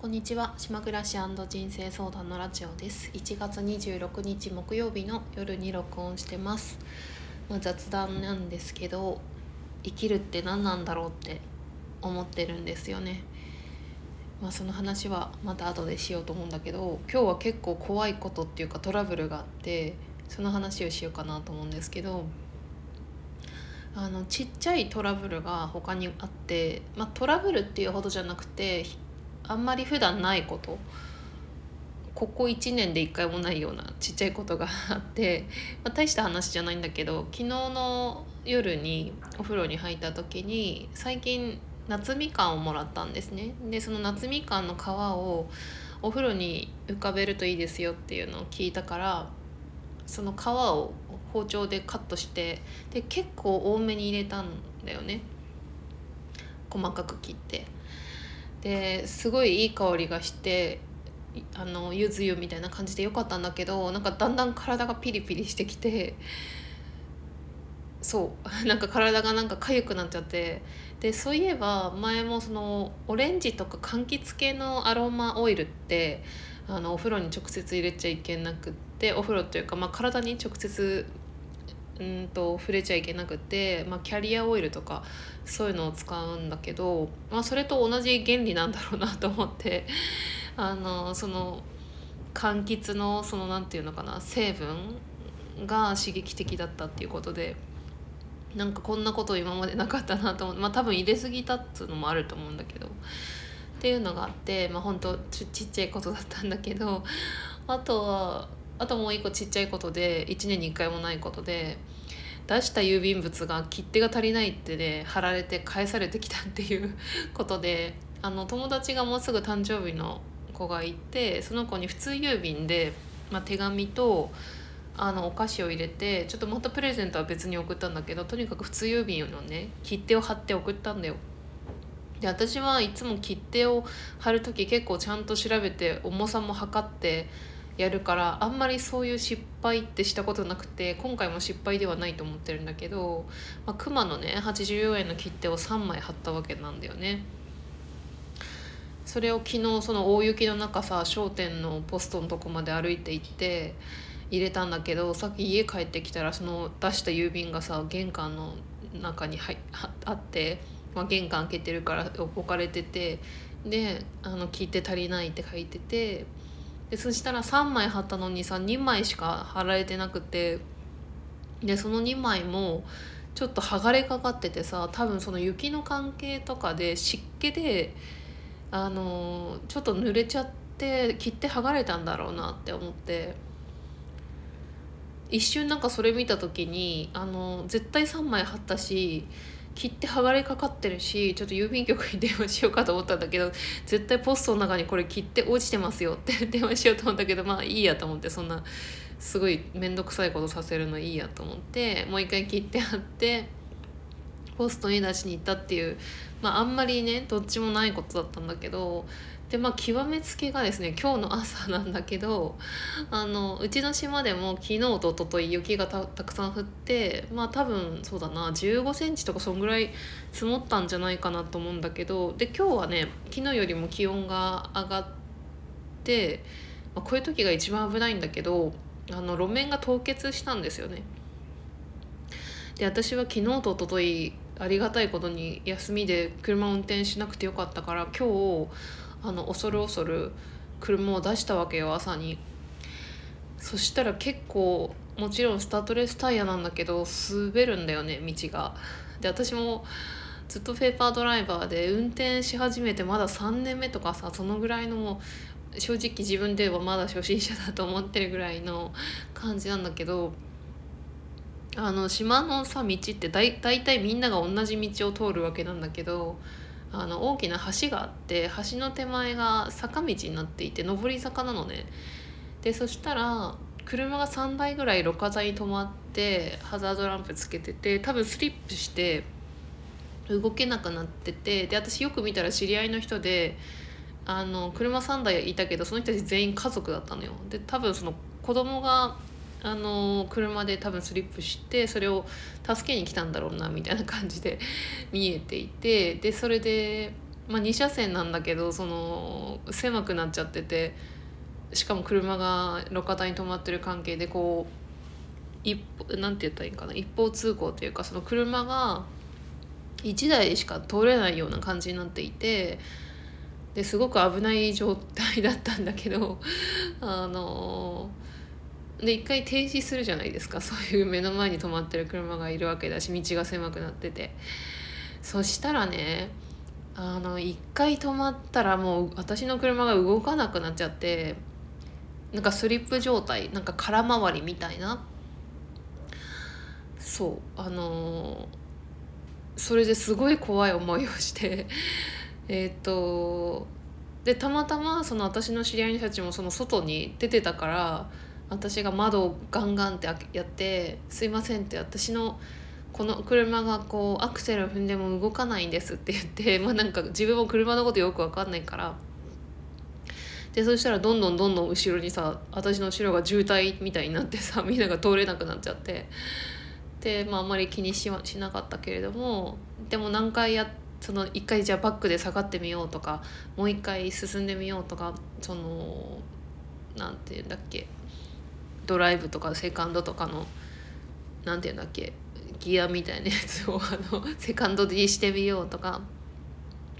こんにちは。島暮らし人生相談のラジオです。1月26日木曜日の夜に録音してます、まあ、雑談なんですけど生きるって何なんだろうって思ってるんですよね。まあその話はまた後でしようと思うんだけど今日は結構怖いことっていうかトラブルがあってその話をしようかなと思うんですけどあのちっちゃいトラブルが他にあって、まあ、トラブルっていうほどじゃなくてあんまり普段ないこと。ここ1年で1回もないようなちっちゃいことがあって、まあ、大した話じゃないんだけど昨日の夜にお風呂に入った時に最近夏みかんをもらったんですね。でその夏みかんの皮をお風呂に浮かべるといいですよっていうのを聞いたからその皮を包丁でカットしてで結構多めに入れたんだよね。細かく切って。ですごいいい香りがしてあのゆず湯みたいな感じでよかったんだけどなんかだんだん体がピリピリしてきてそう なんか体がなんか痒くなっちゃって。でそういえば前もそのオレンジとか柑橘系のアロマオイルってあのお風呂に直接入れちゃいけなくってお風呂というか、まあ、体に直接うんと触れちゃいけなくて、まあ、キャリアオイルとかそういうのを使うんだけど、まあ、それと同じ原理なんだろうなと思って あのその柑橘のそのなんていうのかな成分が刺激的だったっていうことでなんかこんなこと今までなかったなと思ってまあ多分入れすぎたっつうのもあると思うんだけどっていうのがあってまあ本当ち ちっちゃいことだったんだけどあとはあともう一個ちっちゃいことで1年に1回もないことで出した郵便物が切手が足りないってね貼られて返されてきたっていう ことであの友達がもうすぐ誕生日の子がいてその子に普通郵便で、まあ、手紙とあのお菓子を入れてちょっとまたプレゼントは別に送ったんだけどとにかく普通郵便のね切手を貼って送ったんだよ。で私はいつも切手を貼る時結構ちゃんと調べて重さも測ってやるからあんまりそういう失敗ってしたことなくて今回も失敗ではないと思ってるんだけど、まあ、熊のね84円の切手を3枚貼ったわけなんだよね。それを昨日その大雪の中さ商店のポストのとこまで歩いて行って入れたんだけどさっき家帰ってきたらその出した郵便がさ玄関の中に入あって、まあ、玄関開けてるから置かれててであの切手足りないって書いててでそしたら3枚貼ったのにさ2枚しか貼られてなくて。でその2枚もちょっと剥がれかかっててさ多分その雪の関係とかで湿気であのちょっと濡れちゃって切って剥がれたんだろうなって思って。一瞬なんかそれ見た時にあの絶対3枚貼ったし切って剥がれかかってるしちょっと郵便局に電話しようかと思ったんだけど絶対ポストの中にこれ切って落ちてますよって 電話しようと思ったけどまあいいやと思ってそんなすごい面倒くさいことさせるのいいやと思ってもう一回切ってあってポストに出しに行ったっていうまああんまりねどっちもないことだったんだけどでまあ極めつけがですね今日の朝なんだけどあのうちの島でも昨日と一昨日雪がたくさん降ってまあ多分そうだな1 5センチとかそんぐらい積もったんじゃないかなと思うんだけどで今日はね昨日よりも気温が上がって、まあ、こういう時が一番危ないんだけどあの路面が凍結したんですよね。で私は昨日と一昨日ありがたいことに休みで車を運転しなくてよかったから今日あの恐る恐る車を出したわけよ朝に。そしたら結構もちろんスタッドレスタイヤなんだけど滑るんだよね道が。で私もずっとペーパードライバーで運転し始めてまだ3年目とかさそのぐらいの正直自分ではまだ初心者だと思ってるぐらいの感じなんだけどあの島のさ道ってだい大体みんなが同じ道を通るわけなんだけどあの大きな橋があって橋の手前が坂道になっていて上り坂なのね。でそしたら車が3台ぐらい路肩に止まってハザードランプつけてて多分スリップして動けなくなっててで私よく見たら知り合いの人であの車3台いたけどその人たち全員家族だったのよ。で多分その子供があの車で多分スリップしてそれを助けに来たんだろうなみたいな感じで 見えていてでそれでまあ、2車線なんだけどその狭くなっちゃっててしかも車が路肩に止まってる関係でこう一なんて言ったらいいかな一方通行というかその車が1台しか通れないような感じになっていてですごく危ない状態だったんだけど あので一回停止するじゃないですか。そういう目の前に止まってる車がいるわけだし道が狭くなってて。そしたらねあの一回止まったらもう私の車が動かなくなっちゃってなんかスリップ状態なんか空回りみたいな。そうあのー、それですごい怖い思いをして えっとでたまたまその私の知り合いの人たちもその外に出てたから私が窓をガンガンってやって「すいません」って私のこの車がこうアクセル踏んでも動かないんですって言って まあなんか自分も車のことよく分かんないから。でそしたらどんどんどんどん後ろにさ私の後ろが渋滞みたいになってさ みんなが通れなくなっちゃって。で、まあ、あんまり気にししなかったけれどもでも何回やその一回じゃあバックで下がってみようとかもう一回進んでみようとかそのなんていうんだっけ。ドライブとかセカンドとかのなんていうんだっけギアみたいなやつを あのセカンド D してみようとか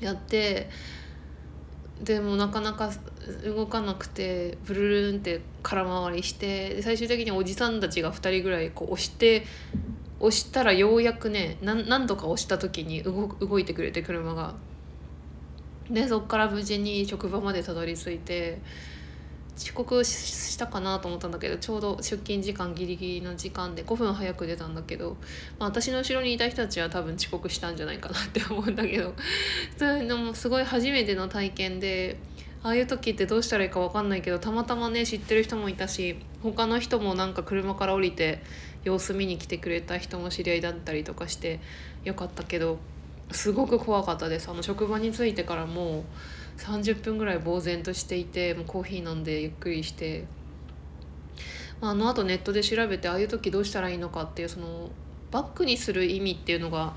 やってでもなかなか動かなくてブルルンって空回りして最終的におじさんたちが2人ぐらいこう押して押したらようやくね何度か押した時に動動いてくれて車が。でそっから無事に職場までたどり着いて遅刻したかなと思ったんだけどちょうど出勤時間ギリギリの時間で5分早く出たんだけど、まあ、私の後ろにいた人たちは多分遅刻したんじゃないかなって思うんだけど そういうのもすごい初めての体験でああいう時ってどうしたらいいか分かんないけどたまたまね知ってる人もいたし他の人もなんか車から降りて様子見に来てくれた人も知り合いだったりとかしてよかったけどすごく怖かったです。あの職場に着いてからもう30分ぐらい呆然としていてもうコーヒー飲んでゆっくりして、あ、のあとネットで調べてああいう時どうしたらいいのかっていうそのバックにする意味っていうのが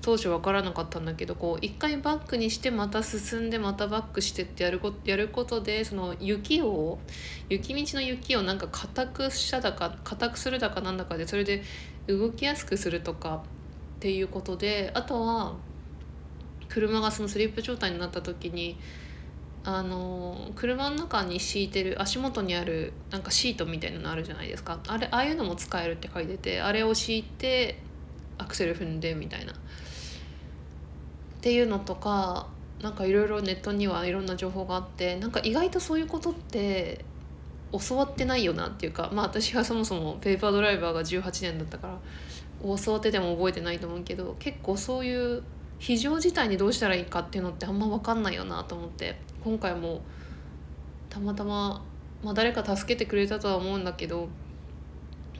当初分からなかったんだけどこう一回バックにしてまた進んでまたバックしてってやるこやることでその雪を雪道の雪をなんか硬くしただか硬くするだかなんだかでそれで動きやすくするとかっていうことであとは車がそのスリップ状態になった時にあの車の中に敷いてる足元にあるなんかシートみたいなのあるじゃないですか。あれああいうのも使えるって書いててあれを敷いてアクセル踏んでみたいな。っていうのとかなんかいろいろネットにはいろんな情報があってなんか意外とそういうことって教わってないよなっていうかまあ私はそもそもペーパードライバーが18年だったから教わってても覚えてないと思うけど結構そういう非常事態にどうしたらいいかっていうのってあんま分かんないよなと思って今回もたまたま、まあ、誰か助けてくれたとは思うんだけど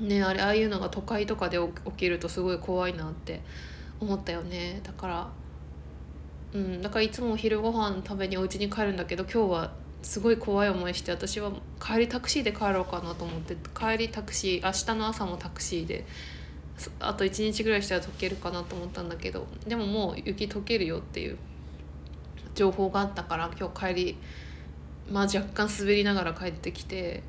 ねあれああいうのが都会とかで起きるとすごい怖いなって思ったよね。だからうんだからいつもお昼ご飯食べにお家に帰るんだけど今日はすごい怖い思いして私は帰りタクシーで帰ろうかなと思って帰りタクシー明日の朝もタクシーであと1日ぐらいしたら溶けるかなと思ったんだけどでももう雪溶けるよっていう情報があったから今日帰りまあ若干滑りながら帰ってきて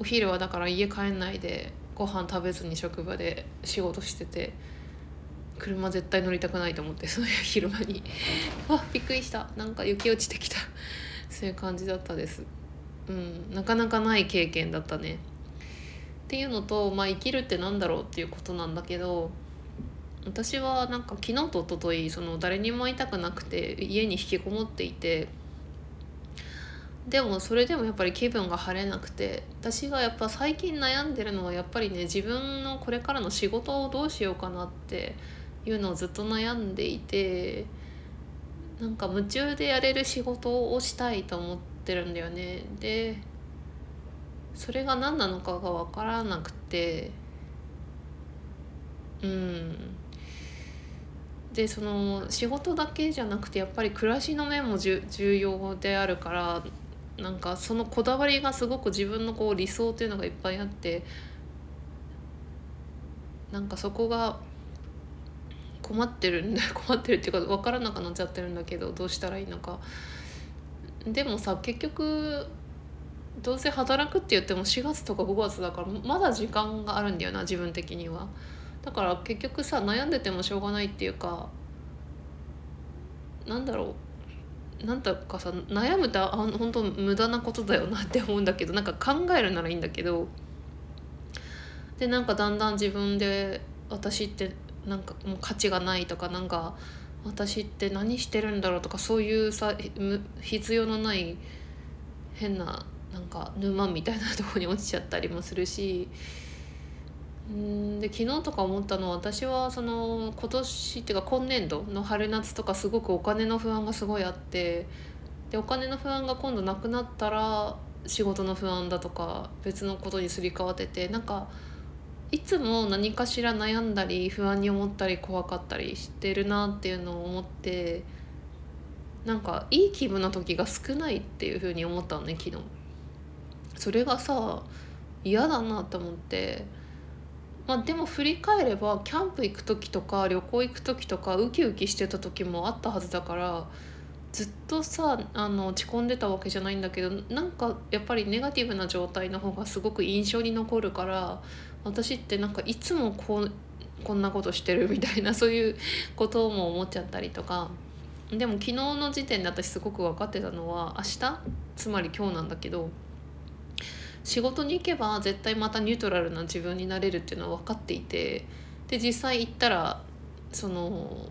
お昼はだから家帰んないでご飯食べずに職場で仕事してて車絶対乗りたくないと思って その昼間にあびっくりした。なんか雪落ちてきた。そういう感じだったです。うんなかなかない経験だったね。っていうのと、まあ、生きるってなんだろうっていうことなんだけど私はなんか昨日と一昨日その誰にも会いたくなくて家に引きこもっていてでもそれでもやっぱり気分が晴れなくて私がやっぱ最近悩んでるのはやっぱりね自分のこれからの仕事をどうしようかなっていうのをずっと悩んでいてなんか夢中でやれる仕事をしたいと思ってるんだよね。でそれが何なのかが分からなくて。うん。でその仕事だけじゃなくてやっぱり暮らしの面も重要であるからなんかそのこだわりがすごく自分のこう理想っていうのがいっぱいあってなんかそこが困ってるんだ 困ってるっていうか分からなくなっちゃってるんだけどどうしたらいいのか。でもさ結局どうせ働くって言っても4月とか5月だからまだ時間があるんだよな自分的には。だから結局さ悩んでてもしょうがないっていうかなんだろう。なんだかさ悩むってあ本当無駄なことだよな って思うんだけどなんか考えるならいいんだけど。でなんかだんだん自分で私ってなんかもう価値がないとかなんか私って何してるんだろうとかそういうさ必要のない変ななんか沼みたいなとこに落ちちゃったりもするしうんで昨日とか思ったのは私はその今年っていうか今年度の春夏とかすごくお金の不安がすごいあってでお金の不安が今度なくなったら仕事の不安だとか別のことにすり替わっててなんかいつも何かしら悩んだり不安に思ったり怖かったりしてるなっていうのを思ってなんかいい気分の時が少ないっていうふうに思ったのね昨日。それがさ嫌だなと思って。まあ、でも振り返ればキャンプ行く時とか旅行行く時とかウキウキしてた時もあったはずだからずっとさあの落ち込んでたわけじゃないんだけどなんかやっぱりネガティブな状態の方がすごく印象に残るから私ってなんかいつもこうこんなことしてるみたいなそういうことも思っちゃったりとかでも昨日の時点で私すごく分かってたのは明日つまり今日なんだけど仕事に行けば絶対またニュートラルな自分になれるっていうのは分かっていてで実際行ったらその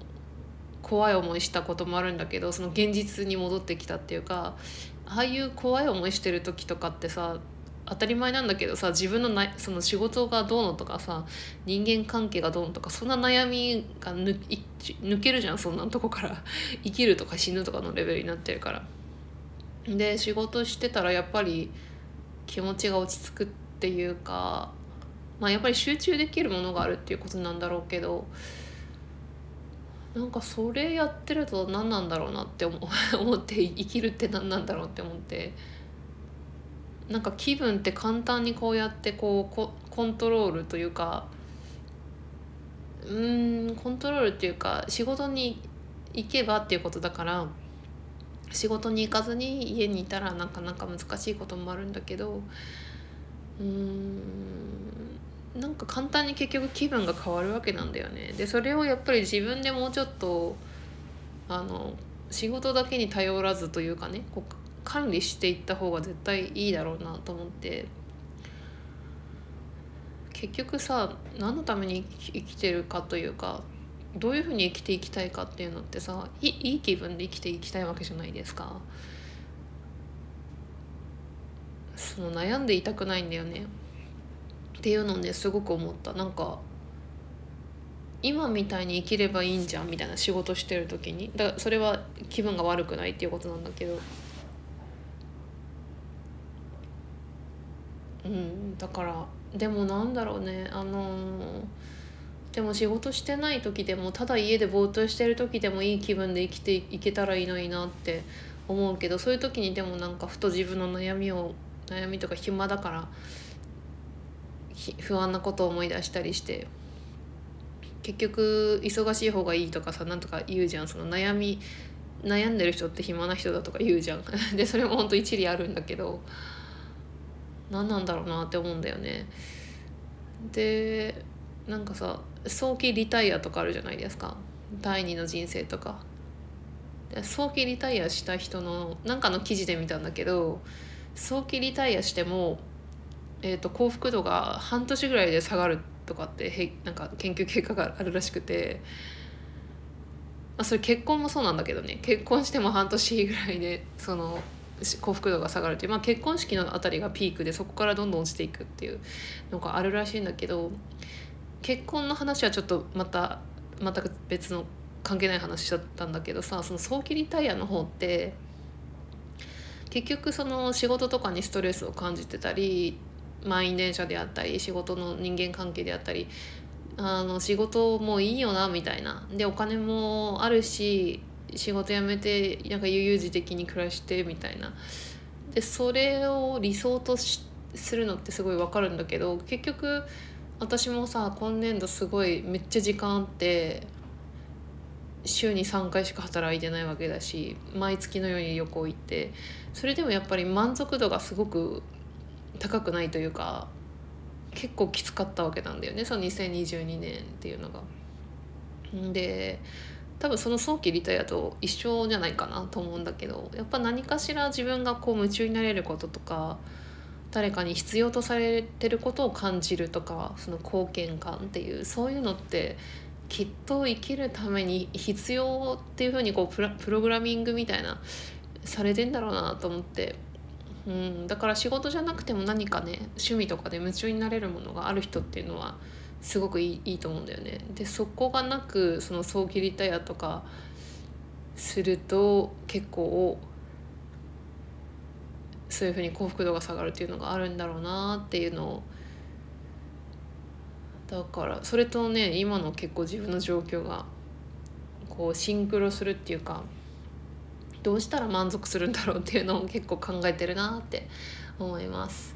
怖い思いしたこともあるんだけどその現実に戻ってきたっていうかああいう怖い思いしてる時とかってさ当たり前なんだけどさ自分のなその仕事がどうのとかさ人間関係がどうのとかそんな悩みが抜抜けるじゃんそんなとこから生きるとか死ぬとかのレベルになってるから。で仕事してたらやっぱり気持ちが落ち着くっていうか、まあ、やっぱり集中できるものがあるっていうことなんだろうけどなんかそれやってると何なんだろうなって 思って生きるって何なんだろうって思って。なんか気分って簡単にこうやってこうココントロールというかうんコントロールっていうか仕事に行けばっていうことだから仕事に行かずに家にいたらなかなか難しいこともあるんだけどうんなんか簡単に結局気分が変わるわけなんだよね。でそれをやっぱり自分でもうちょっとあの仕事だけに頼らずというかねこう管理していった方が絶対いいだろうなと思って結局さ何のために生きてるかというかどういうふうに生きていきたいかっていうのってさいいい気分で生きていきたいわけじゃないですか。その悩んでいたくないんだよね。っていうのねすごく思った。なんか今みたいに生きればいいんじゃんみたいな仕事してる時に。だからそれは気分が悪くないっていうことなんだけど。うんだからでもなんだろうねあのーでも仕事してない時でもただ家でぼーっとしてる時でもいい気分で生きていけたらいいのになって思うけどそういう時にでもなんかふと自分の悩みを悩みとか暇だから不安なことを思い出したりして結局忙しい方がいいとかさなんとか言うじゃん。その悩み悩んでる人って暇な人だとか言うじゃん。でそれもほんと一理あるんだけど何なんだろうなって思うんだよね。でなんかさ早期リタイアとかあるじゃないですか。第二の人生とか。早期リタイアした人のなんかの記事で見たんだけど早期リタイアしても、えーと、幸福度が半年ぐらいで下がるとかってへなんか研究結果があるらしくて、まあ、それ結婚もそうなんだけどね。結婚しても半年ぐらいでその幸福度が下がるっていう、まあ、結婚式のあたりがピークでそこからどんどん落ちていくっていうのがあるらしいんだけど結婚の話はちょっとまた全く別の関係ない話だったんだけどさその早期リタイアの方って結局その仕事とかにストレスを感じてたり満員電車であったり仕事の人間関係であったりあの仕事もいいよなみたいな。でお金もあるし仕事辞めてなんか悠々自適に暮らしてみたいな。でそれを理想とするのってすごい分かるんだけど結局私もさ今年度すごいめっちゃ時間あって週に3回しか働いてないわけだし毎月のように旅行行ってそれでもやっぱり満足度がすごく高くないというか結構きつかったわけなんだよねその2022年っていうのが。で多分その早期リタイアと一緒じゃないかなと思うんだけどやっぱ何かしら自分がこう夢中になれることとか誰かに必要とされてることを感じるとかその貢献感っていうそういうのってきっと生きるために必要っていうふうにこうプログラミングみたいなされてんだろうなと思って、うん、だから仕事じゃなくても何かね趣味とかで夢中になれるものがある人っていうのはすごくいいいいと思うんだよね。でそこがなくその早期リタイアとかすると結構そういうふうに幸福度が下がるっていうのがあるんだろうなっていうのをだからそれとね今の結構自分の状況がこうシンクロするっていうかどうしたら満足するんだろうっていうのを結構考えてるなって思います。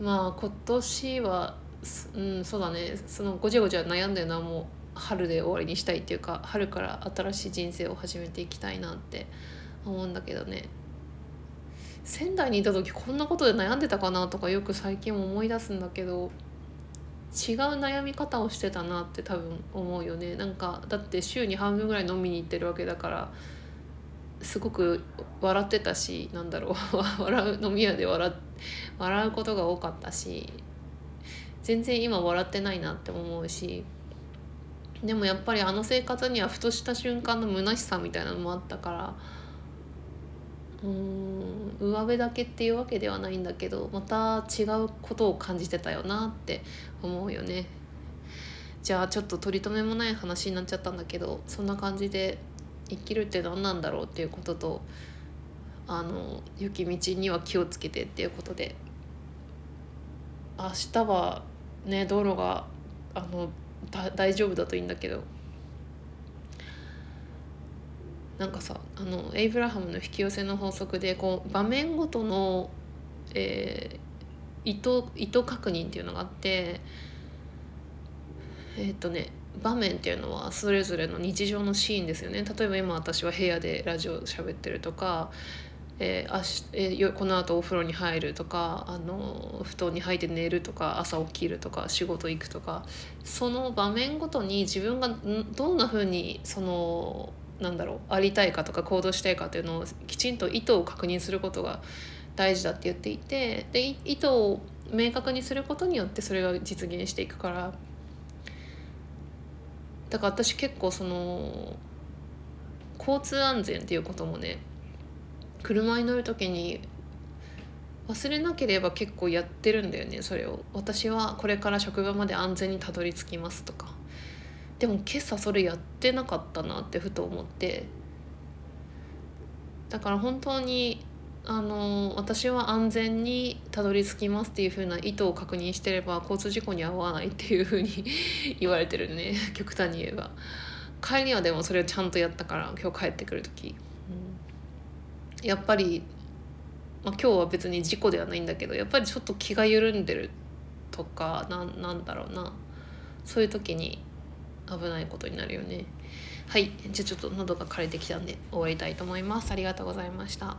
まあ今年はうんそうだね。そのごちゃごちゃ悩んでるのはもう春で終わりにしたいっていうか春から新しい人生を始めていきたいなって思うんだけどね。仙台にいた時こんなことで悩んでたかなとかよく最近思い出すんだけど違う悩み方をしてたなって多分思うよね。なんかだって週に半分ぐらい飲みに行ってるわけだからすごく笑ってたしなんだろう 笑う飲み屋で笑笑うことが多かったし全然今笑ってないなって思うしでもやっぱりあの生活にはふとした瞬間の虚しさみたいなのもあったからうん上辺だけっていうわけではないんだけどまた違うことを感じてたよなって思うよね。じゃあちょっと取り留めもない話になっちゃったんだけどそんな感じで生きるって何なんだろうっていうこととあの雪道には気をつけてっていうことで明日はね道路があの大丈夫だといいんだけどなんかさあのエイブラハムの引き寄せの法則でこう場面ごとの、えー、意図意図確認っていうのがあってえっ、とね場面っていうのはそれぞれの日常のシーンですよね。例えば今私は部屋でラジオ喋ってるとか、えーあしえー、このあとお風呂に入るとかあの布団に入って寝るとか朝起きるとか仕事行くとかその場面ごとに自分がどんなふうにそのなんだろうありたいかとか行動したいかっていうのをきちんと意図を確認することが大事だって言っていてで意図を明確にすることによってそれが実現していくから。だから私結構その交通安全っていうこともね車に乗る時に忘れなければ結構やってるんだよねそれを。私はこれから職場まで安全にたどり着きますとか。でも今朝それやってなかったなってふと思って。だから本当にあの私は安全にたどり着きますっていう風な意図を確認してれば交通事故に遭わないっていう風に 言われてるね極端に言えば。帰りはでもそれをちゃんとやったから今日帰ってくる時、うん、やっぱり、まあ、今日は別に事故ではないんだけどやっぱりちょっと気が緩んでるとかななんだろうな。そういう時に危ないことになるよね。はい。じゃあちょっと喉が枯れてきたんで終わりたいと思います。ありがとうございました。